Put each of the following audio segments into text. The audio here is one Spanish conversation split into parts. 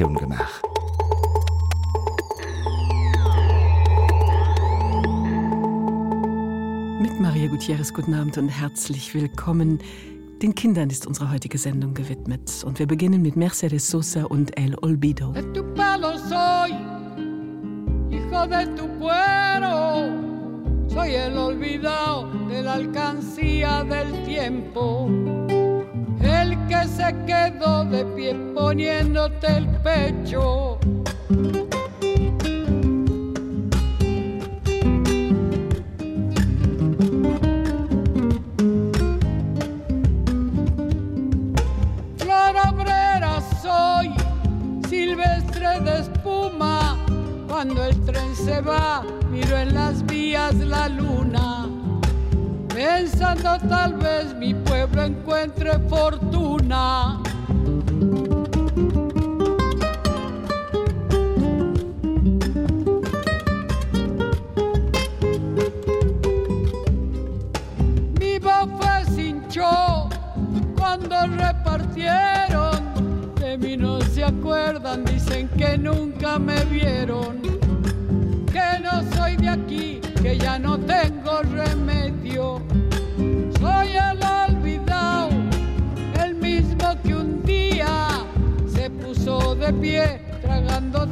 Präsentation gemacht. Mit Maria Gutierrez, guten Abend und herzlich willkommen. Den Kindern ist unsere heutige Sendung gewidmet und wir beginnen mit Mercedes Sosa und El Olvido. De tu palo soy, hijo de tu cuero, soy el olvidado de la alcancía del tiempo, que se quedó de pie poniéndote el pecho. Flor obrera soy, silvestre de espuma. Cuando el tren se va, miro en las vías la luna. Pensando tal vez mi pueblo encuentre fortuna. Mi bofe se hinchó cuando repartieron. De mí no se acuerdan, dicen que nunca me vieron.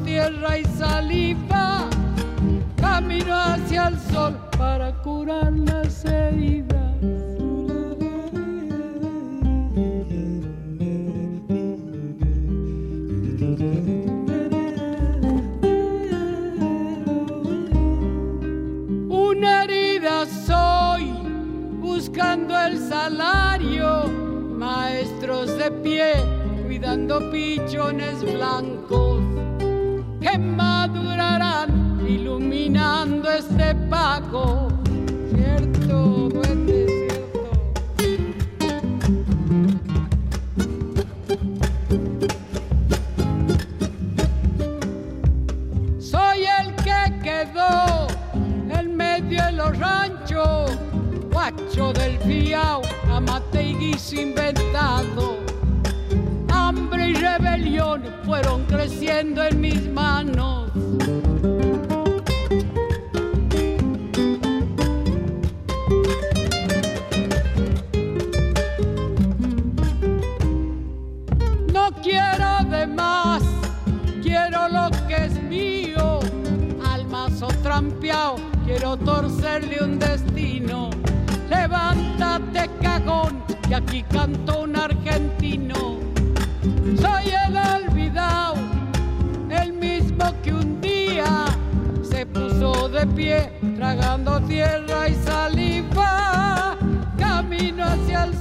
Tierra y saliva. Camino hacia el sol para curar las heridas. Una herida soy, buscando el salario, maestros de pie, cuidando pichones blancos que madurarán iluminando este pago. Cierto, duende, cierto. Soy el que quedó en medio de los ranchos, guacho del fiao, amate y guiso inventado. Hambre y rebelión fueron creciendo en mis manos. No quiero de más, quiero lo que es mío. Al mazo trampeado, quiero torcerle un destino. Levántate, cagón, que aquí cantó un argentino. De pie, tragando tierra y saliva. Camino hacia el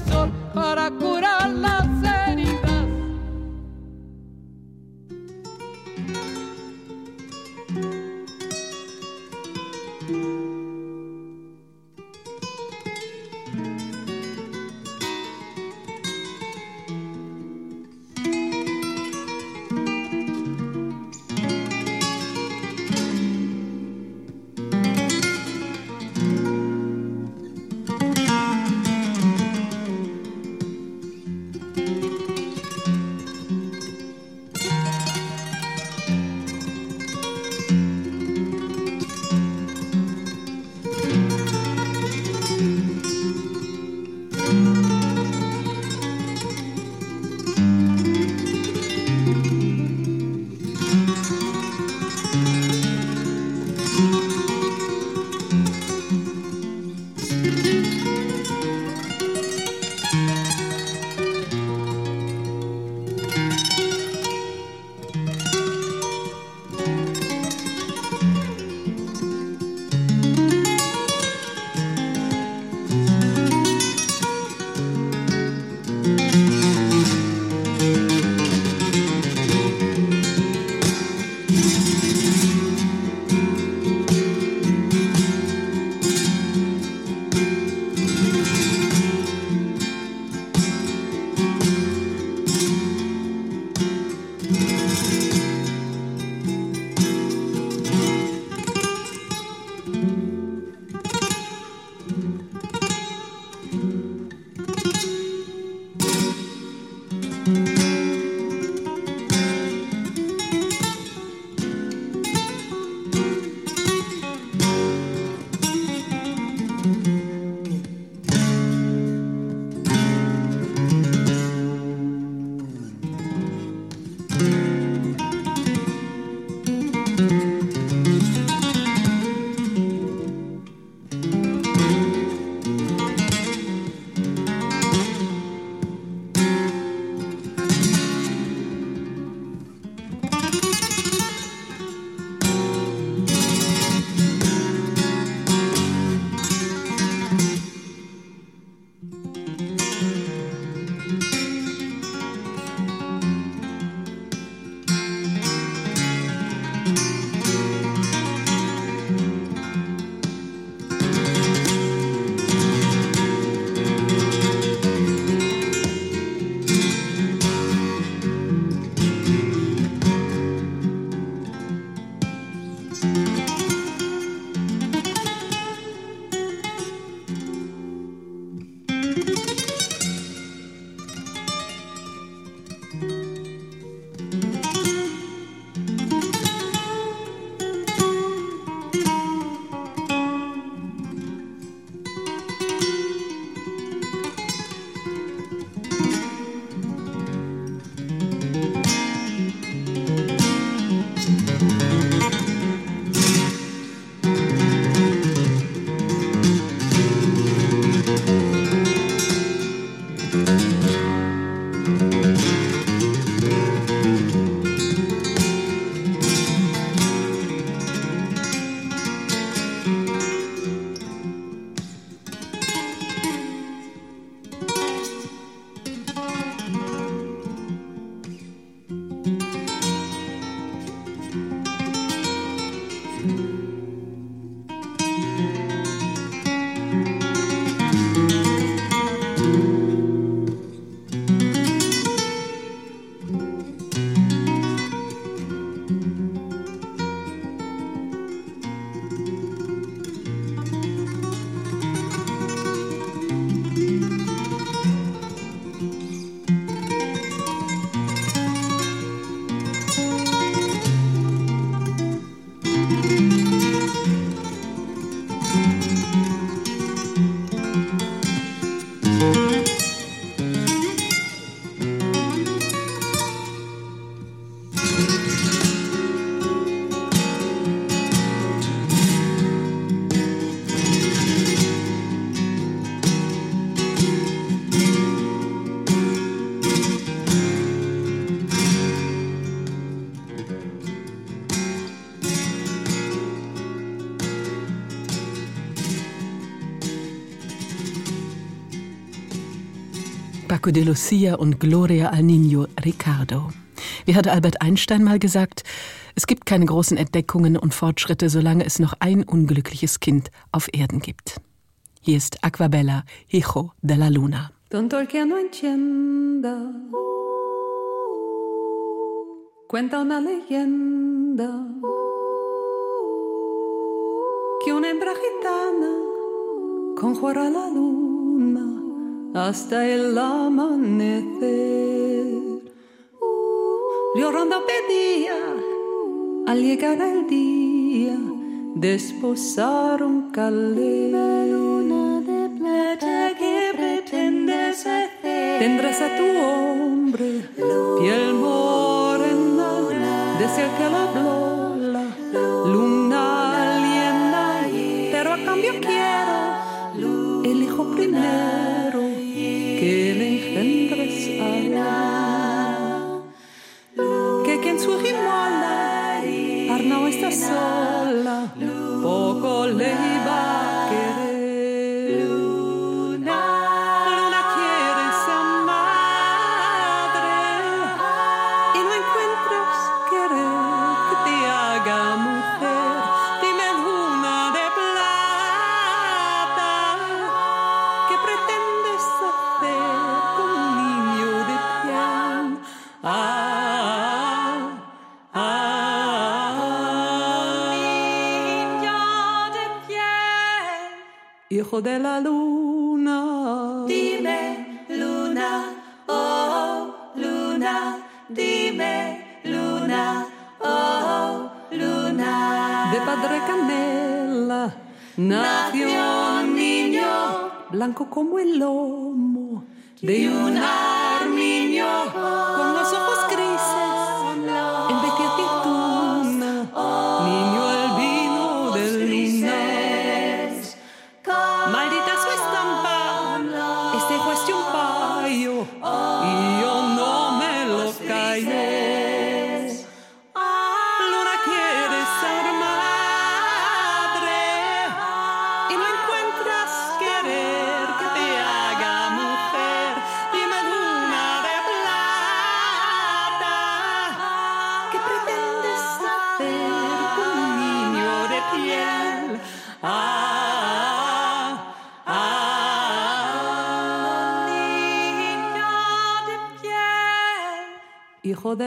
Paco de Lucia und Gloria al Niño Ricardo. Wie hat Albert Einstein mal gesagt, es gibt keine großen Entdeckungen und Fortschritte, solange es noch ein unglückliches Kind auf Erden gibt. Hier ist Aquabella, Hijo de la Luna. Tonto el que no entienda, cuenta una leyenda que una hembra gitana conjura la luna hasta el amanecer. Llorando pedía al llegar el día desposar un calé. luna de plata que pretendes hacer. Tendrás a tu hombre, piel morena, desde el que la sola, poco le iba hijo de la luna. Dime luna, oh luna, dime luna, oh luna. De padre canela nació un niño blanco como el lomo de un armiño con los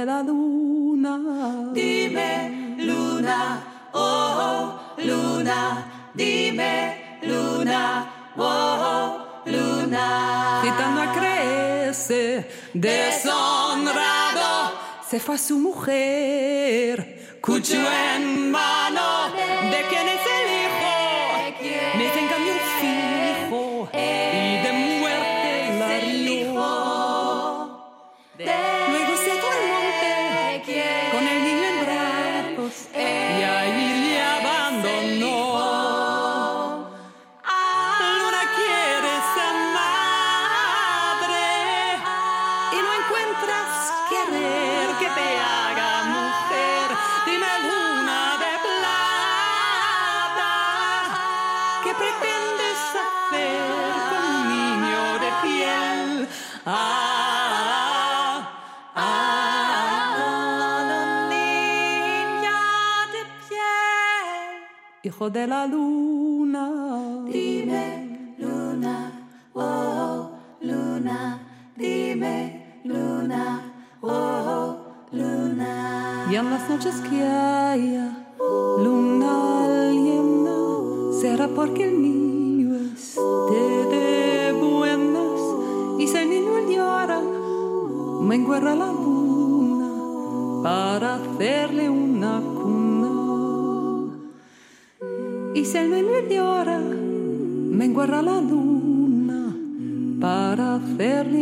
de la luna. Dime, luna, oh, luna, dime, luna, oh, luna. Gitano crece, deshonrado, se fue a su mujer, cucho en mano, hijo de la luna. Dime, luna, oh, luna, dime, luna, oh, luna. Y en las noches que haya luna llena, será porque el niño esté de buenas. Y si el niño llora, me enguerra la luna para hacerle Si el niño llora, me enguerra la luna para hacerle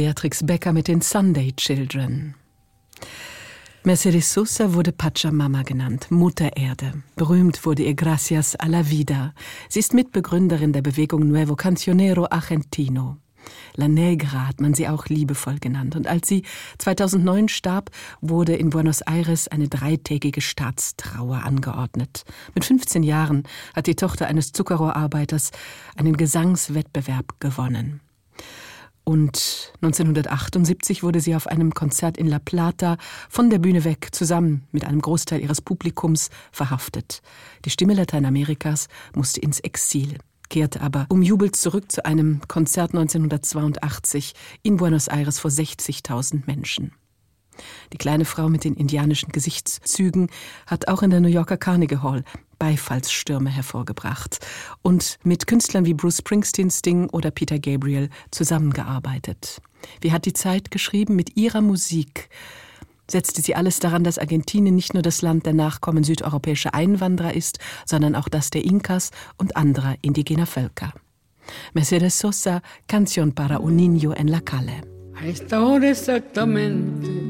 Beatrix Becker mit den Sunday Children. Mercedes Sosa wurde Pachamama genannt, Mutter Erde. Berühmt wurde ihr Gracias a la Vida. Sie ist Mitbegründerin der Bewegung Nuevo Cancionero Argentino. La Negra hat man sie auch liebevoll genannt. Und als sie 2009 starb, wurde in Buenos Aires eine dreitägige Staatstrauer angeordnet. Mit 15 Jahren hat die Tochter eines Zuckerrohrarbeiters einen Gesangswettbewerb gewonnen. Und 1978 wurde sie auf einem Konzert in La Plata von der Bühne weg zusammen mit einem Großteil ihres Publikums verhaftet. Die Stimme Lateinamerikas musste ins Exil, kehrte aber umjubelt zurück zu einem Konzert 1982 in Buenos Aires vor 60.000 Menschen. Die kleine Frau mit den indianischen Gesichtszügen hat auch in der New Yorker Carnegie Hall Beifallsstürme hervorgebracht und mit Künstlern wie Bruce Springsteen, Sting oder Peter Gabriel zusammengearbeitet. Wie hat die Zeit geschrieben, mit ihrer Musik setzte sie alles daran, dass Argentinien nicht nur das Land der Nachkommen südeuropäischer Einwanderer ist, sondern auch das der Inkas und anderer indigener Völker. Mercedes Sosa, Canción para un niño en la calle. A esta hora exactamente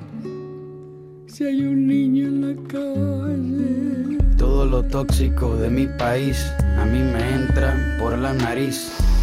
si hay un niño en la calle. Todo lo tóxico de mi país a mí me entra por la nariz.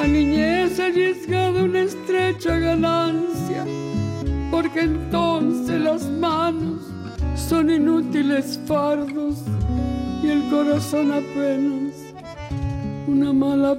la niñez arriesgada una estrecha ganancia, porque entonces las manos son inútiles fardos y el corazón apenas una mala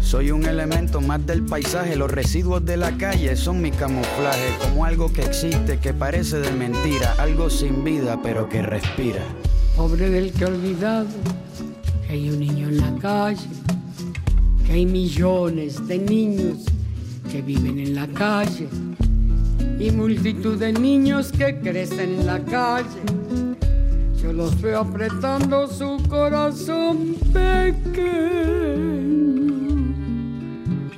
soy un elemento más del paisaje, los residuos de la calle son mi camuflaje, como algo que existe, que parece de mentira, algo sin vida pero que respira. Pobre del que olvidado que hay un niño en la calle, que hay millones de niños que viven en la calle y multitud de niños que crecen en la calle. Yo los veo apretando su corazón pequeño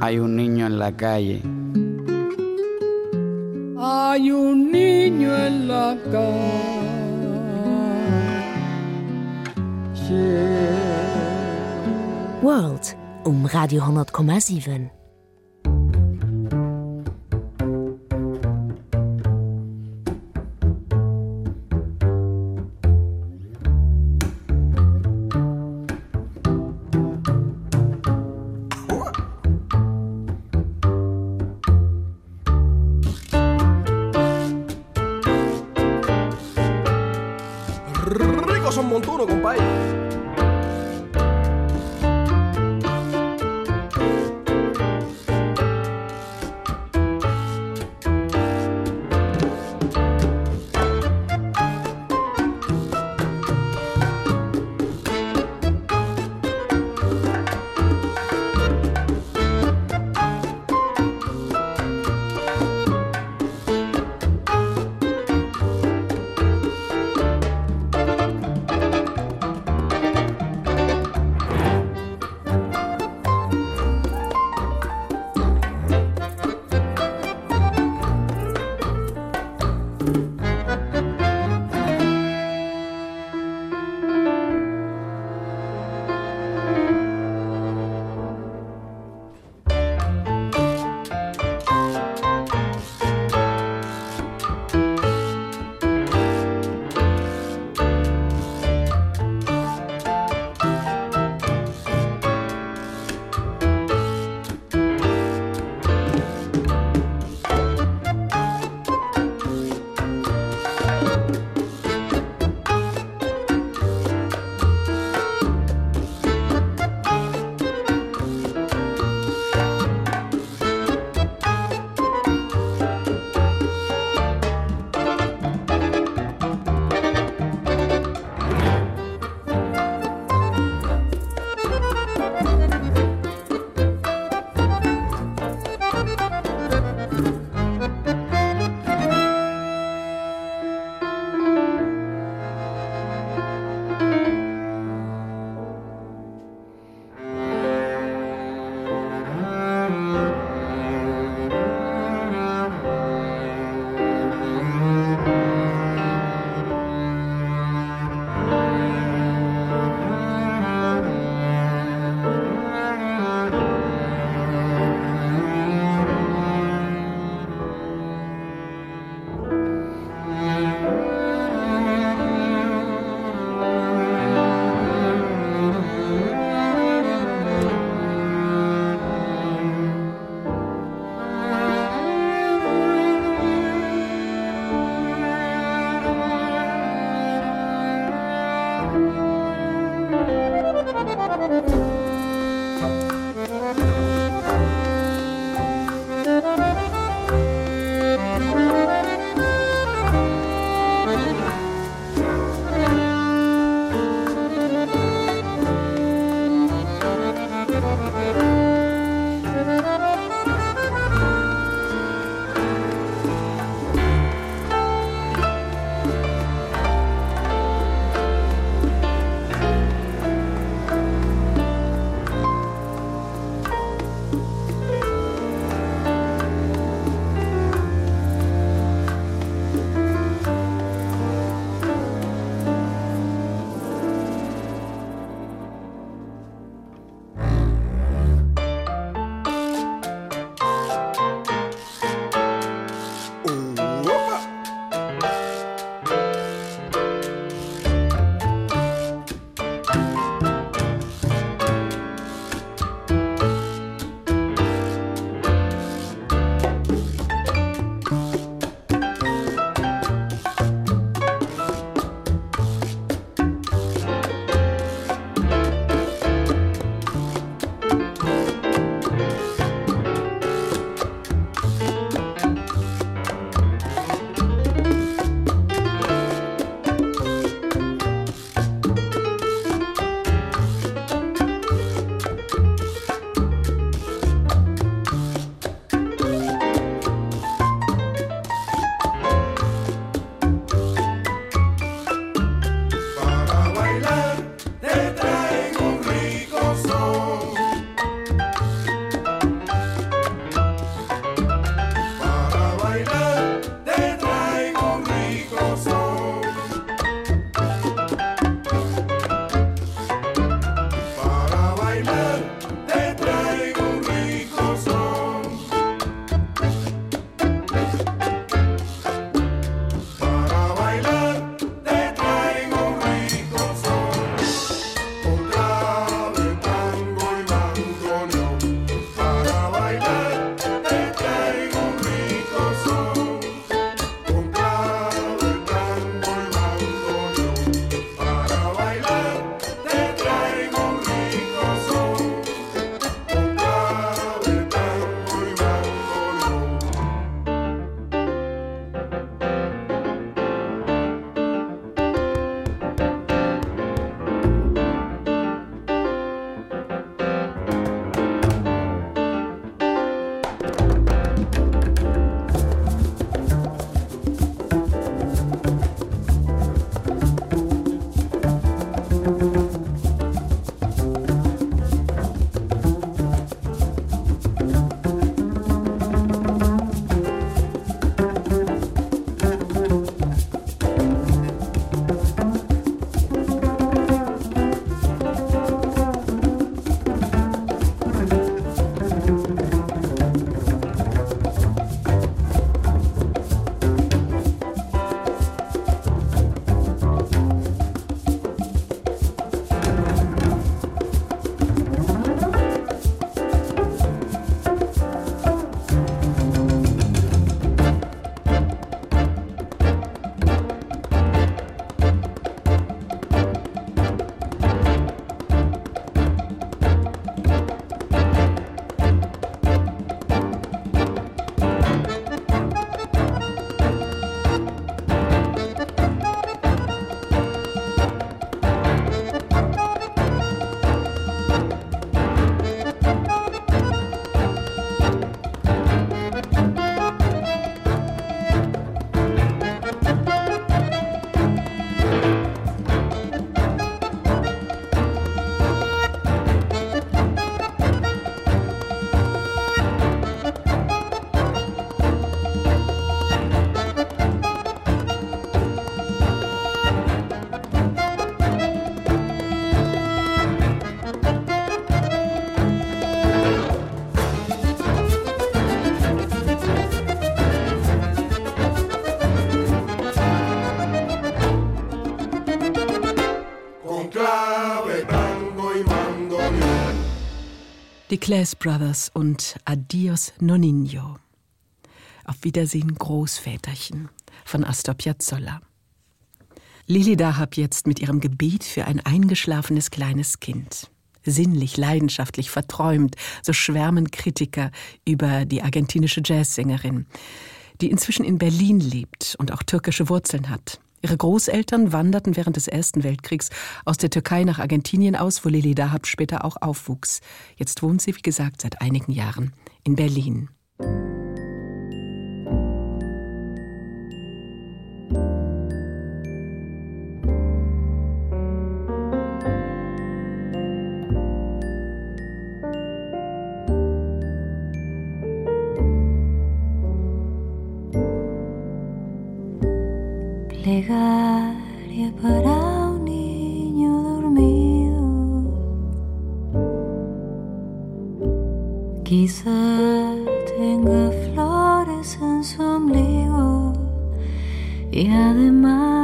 hay un niño en la calle. Hay un niño en la calle. World um Radio 10,7. Die Claes Brothers und Adios Nonino. Auf Wiedersehen Großväterchen von Astor Piazzolla. Lili Dahab jetzt mit ihrem Gebet für ein eingeschlafenes kleines Kind. Sinnlich, leidenschaftlich, verträumt, so schwärmen Kritiker über die argentinische Jazzsängerin, die inzwischen in Berlin lebt und auch türkische Wurzeln hat. Ihre Großeltern wanderten während des Ersten Weltkriegs aus der Türkei nach Argentinien aus, wo Lili Dahab später auch aufwuchs. Jetzt wohnt sie, wie gesagt, seit einigen Jahren in Berlin. Plegaria para un niño dormido. Quizá tenga flores en su ombligo y además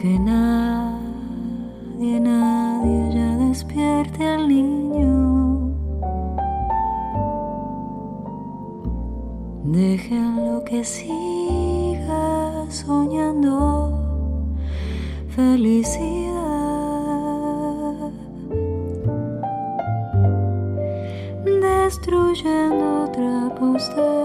Que nadie, nadie ya despierte al niño. Déjenlo que siga soñando felicidad. Destruyendo trapos de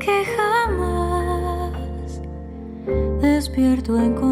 que jamás despierto encontrará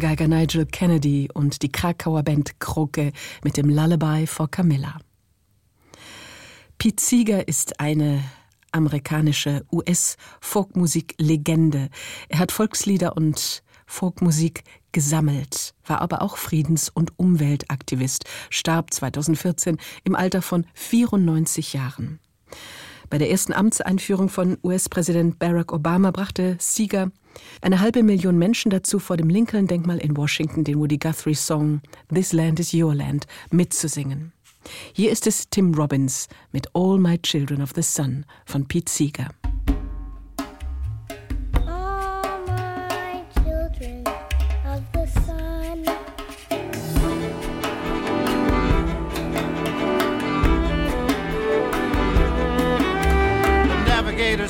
Geiger Nigel Kennedy und die Krakauer Band Kroke mit dem Lullaby for Camilla. Pete Seeger ist eine amerikanische US-Folkmusik-Legende. Er hat Volkslieder und Folkmusik gesammelt, war aber auch Friedens- und Umweltaktivist, starb 2014 im Alter von 94 Jahren. Bei der ersten Amtseinführung von US-Präsident Barack Obama brachte Seeger eine halbe Million Menschen dazu, vor dem Lincoln-Denkmal in Washington den Woody Guthrie-Song This Land is Your Land mitzusingen. Hier ist es Tim Robbins mit All My Children of the Sun von Pete Seeger.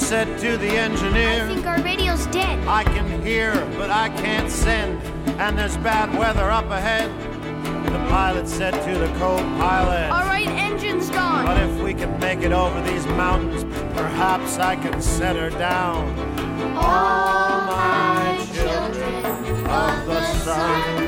said to the engineer, I think our radio's dead. I can hear, but I can't send, and there's bad weather up ahead. The pilot said to the co-pilot, All right, engine's gone. But if we can make it over these mountains, perhaps I can set her down. All my children of the sun.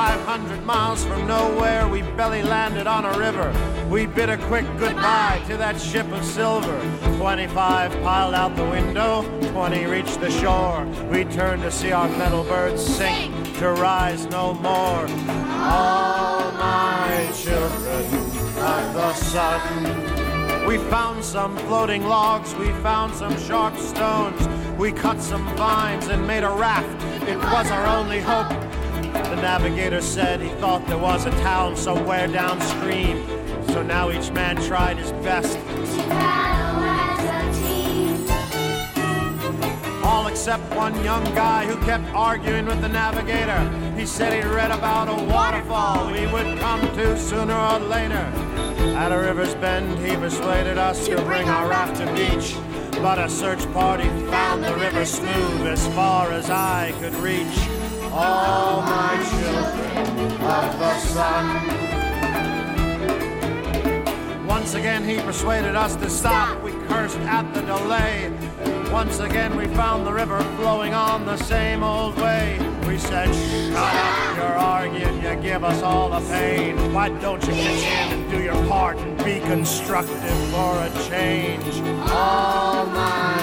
500 miles from nowhere, we belly landed on a river. We bid a quick goodbye to that ship of silver. 25 piled out the window, 20 reached the shore. We turned to see our metal birds sink, to rise no more. All my children of the sun. We found some floating logs, we found some sharp stones. We cut some vines and made a raft. It was our only hope. The navigator said he thought there was a town somewhere downstream. So now each man tried his best. All except one young guy who kept arguing with the navigator. He said he'd read about a waterfall we would come to sooner or later. At a river's bend, he persuaded us to bring our raft to beach. But a search party found the river smooth as far as I could reach. All my children of the sun. Once again he persuaded us to stop. We cursed at the delay. Once again we found the river flowing on the same old way. We said, shut up, you're arguing, you give us all the pain. Why don't you pitch in and do your part and be constructive for a change? All my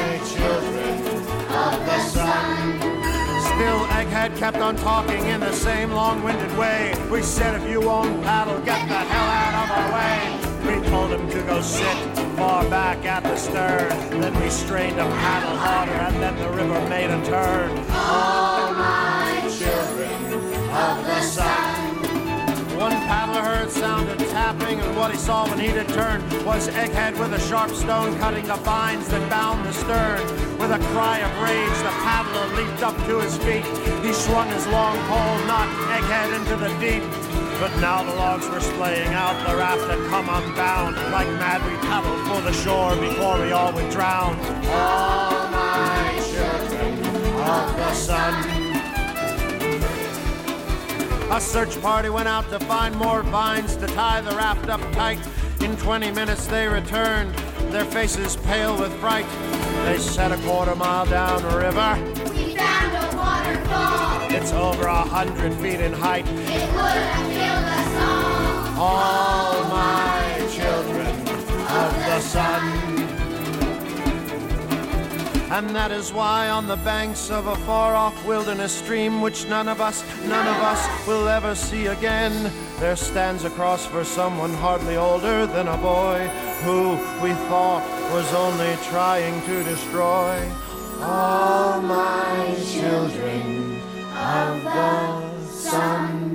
Still, Egghead kept on talking in the same long-winded way. We said, if you won't paddle, get the hell out of our way. We told him to go sit far back at the stern. Then we strained to paddle harder, and then the river made a turn. All my children of the sun. One paddler heard sound of tapping, and what he saw when he did turn was Egghead with a sharp stone cutting the vines that bound the stern. With a cry of rage, the paddler leaped up to his feet. He swung his long pole, knocked Egghead into the deep. But now the logs were splaying out, the raft had come unbound. Like mad we paddled for the shore before we all would drown. All my children of the sun. A search party went out to find more vines to tie the raft up tight. In 20 minutes they returned, their faces pale with fright. They set a quarter mile down the river. We found a waterfall. It's over a hundred feet in height. It would have killed us all. All my children of the sun. And that is why on the banks of a far-off wilderness stream Which none of us, none of us will ever see again There stands a cross for someone hardly older than a boy Who we thought was only trying to destroy. All my children of the sun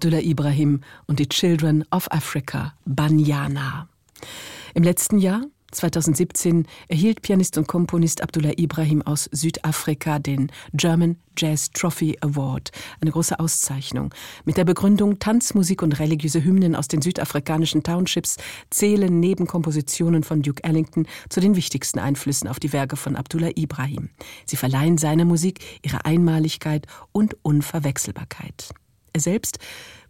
Abdullah Ibrahim und die Children of Africa, Banyana. Im letzten Jahr 2017 erhielt Pianist und Komponist Abdullah Ibrahim aus Südafrika den German Jazz Trophy Award, eine große Auszeichnung. Mit der Begründung Tanzmusik und religiöse Hymnen aus den südafrikanischen Townships zählen neben Kompositionen von Duke Ellington zu den wichtigsten Einflüssen auf die Werke von Abdullah Ibrahim. Sie verleihen seiner Musik ihre Einmaligkeit und Unverwechselbarkeit. Er selbst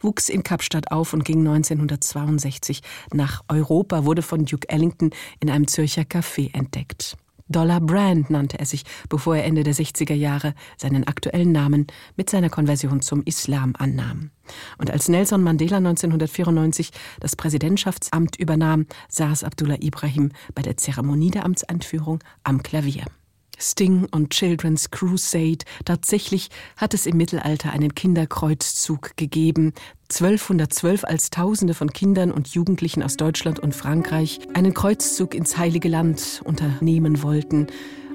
wuchs in Kapstadt auf und ging 1962 nach Europa, wurde von Duke Ellington in einem Zürcher Café entdeckt. Dollar Brand nannte er sich, bevor er Ende der 60er Jahre seinen aktuellen Namen mit seiner Konversion zum Islam annahm. Und als Nelson Mandela 1994 das Präsidentschaftsamt übernahm, saß Abdullah Ibrahim bei der Zeremonie der Amtseinführung am Klavier. Sting und Children's Crusade. Tatsächlich hat es im Mittelalter einen Kinderkreuzzug gegeben. 1212 als Tausende von Kindern und Jugendlichen aus Deutschland und Frankreich einen Kreuzzug ins Heilige Land unternehmen wollten,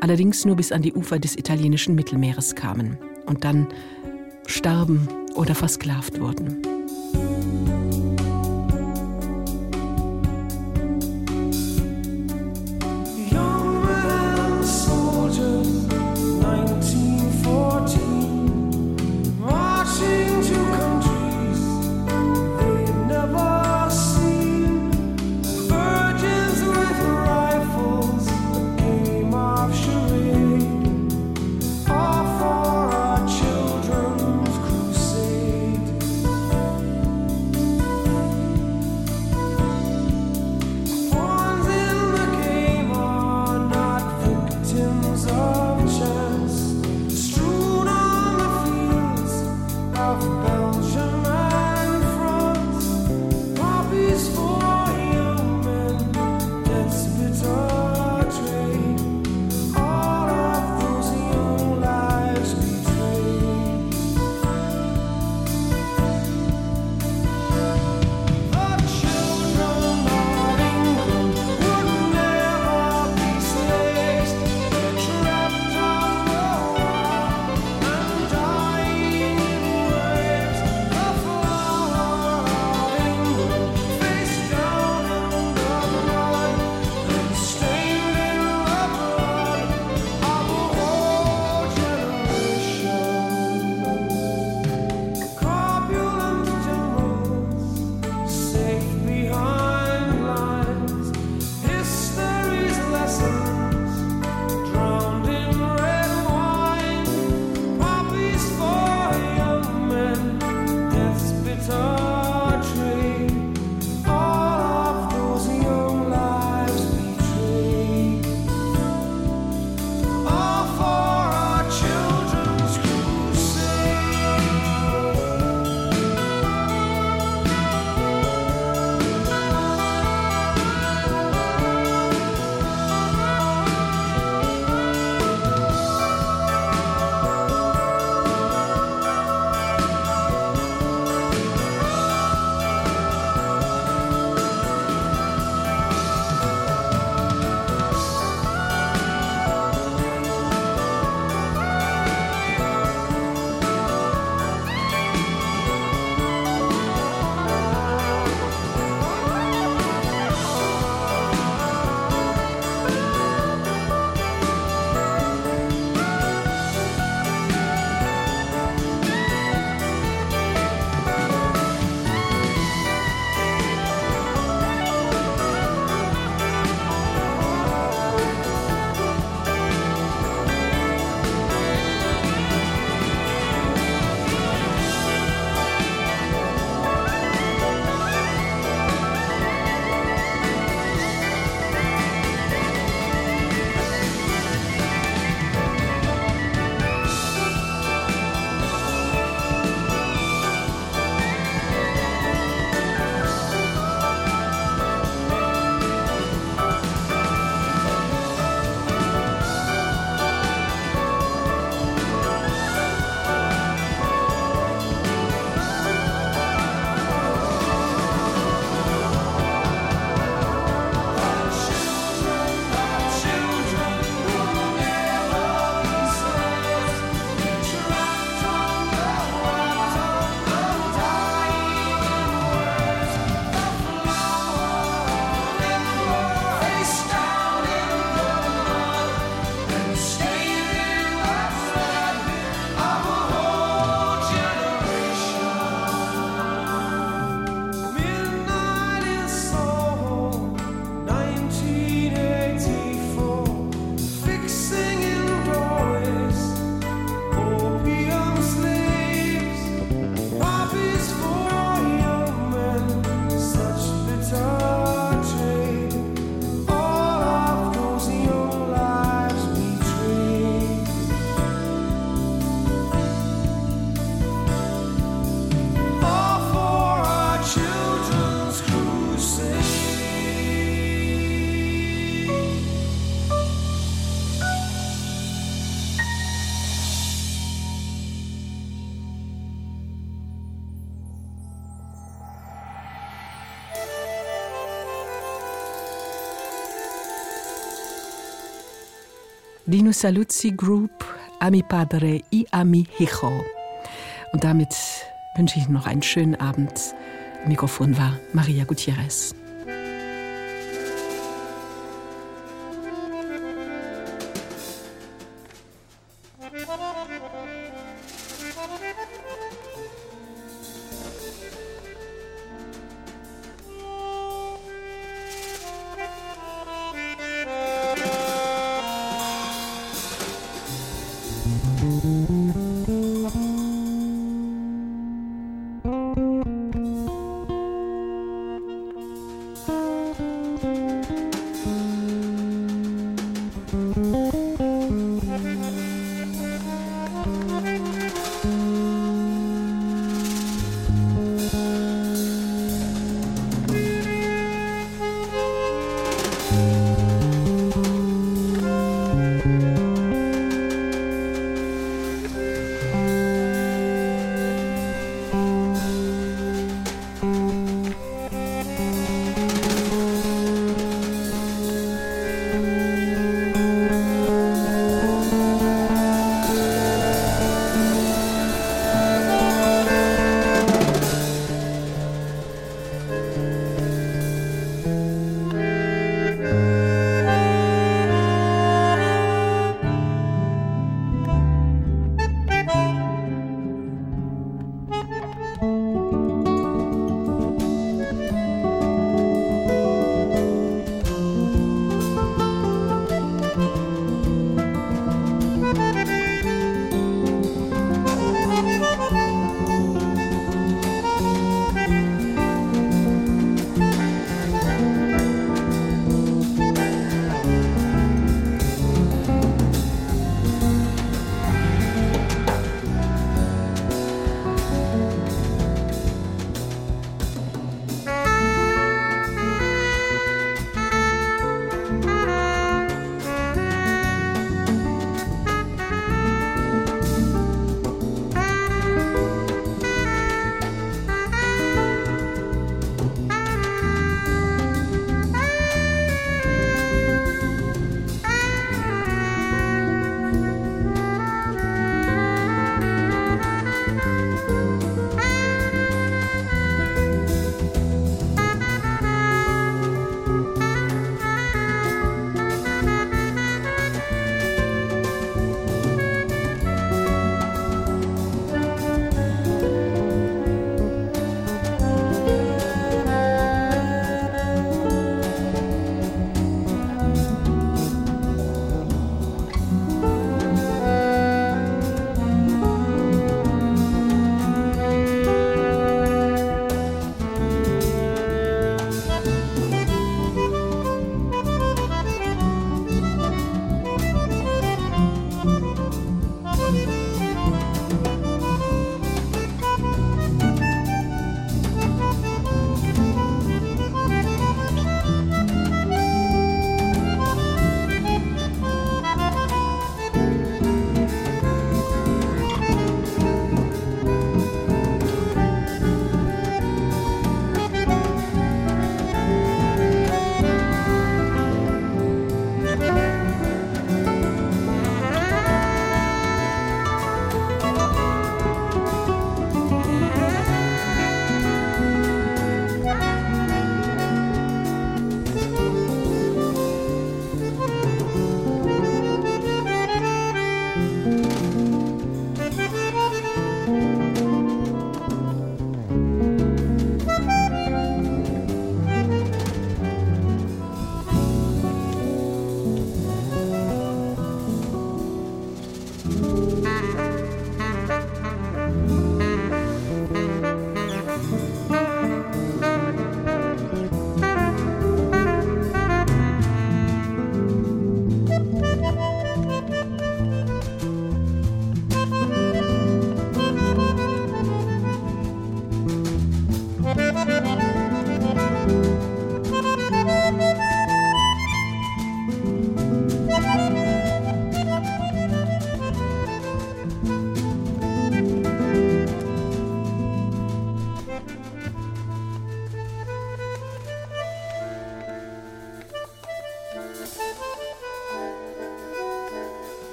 allerdings nur bis an die Ufer des italienischen Mittelmeeres kamen und dann starben oder versklavt wurden. Dino Saluzzi Group, Ami Padre y Ami Hijo. Und damit wünsche ich Ihnen noch einen schönen Abend. Mikrofon war Maria Gutierrez.